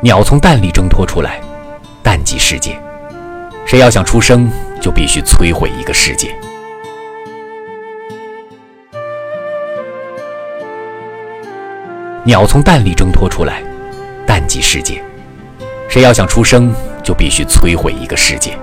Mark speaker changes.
Speaker 1: 鸟从蛋里挣脱出来，蛋即世界。谁要想出生，就必须摧毁一个世界。鸟从蛋里挣脱出来，蛋即世界。谁要想出生，就必须摧毁一个世界。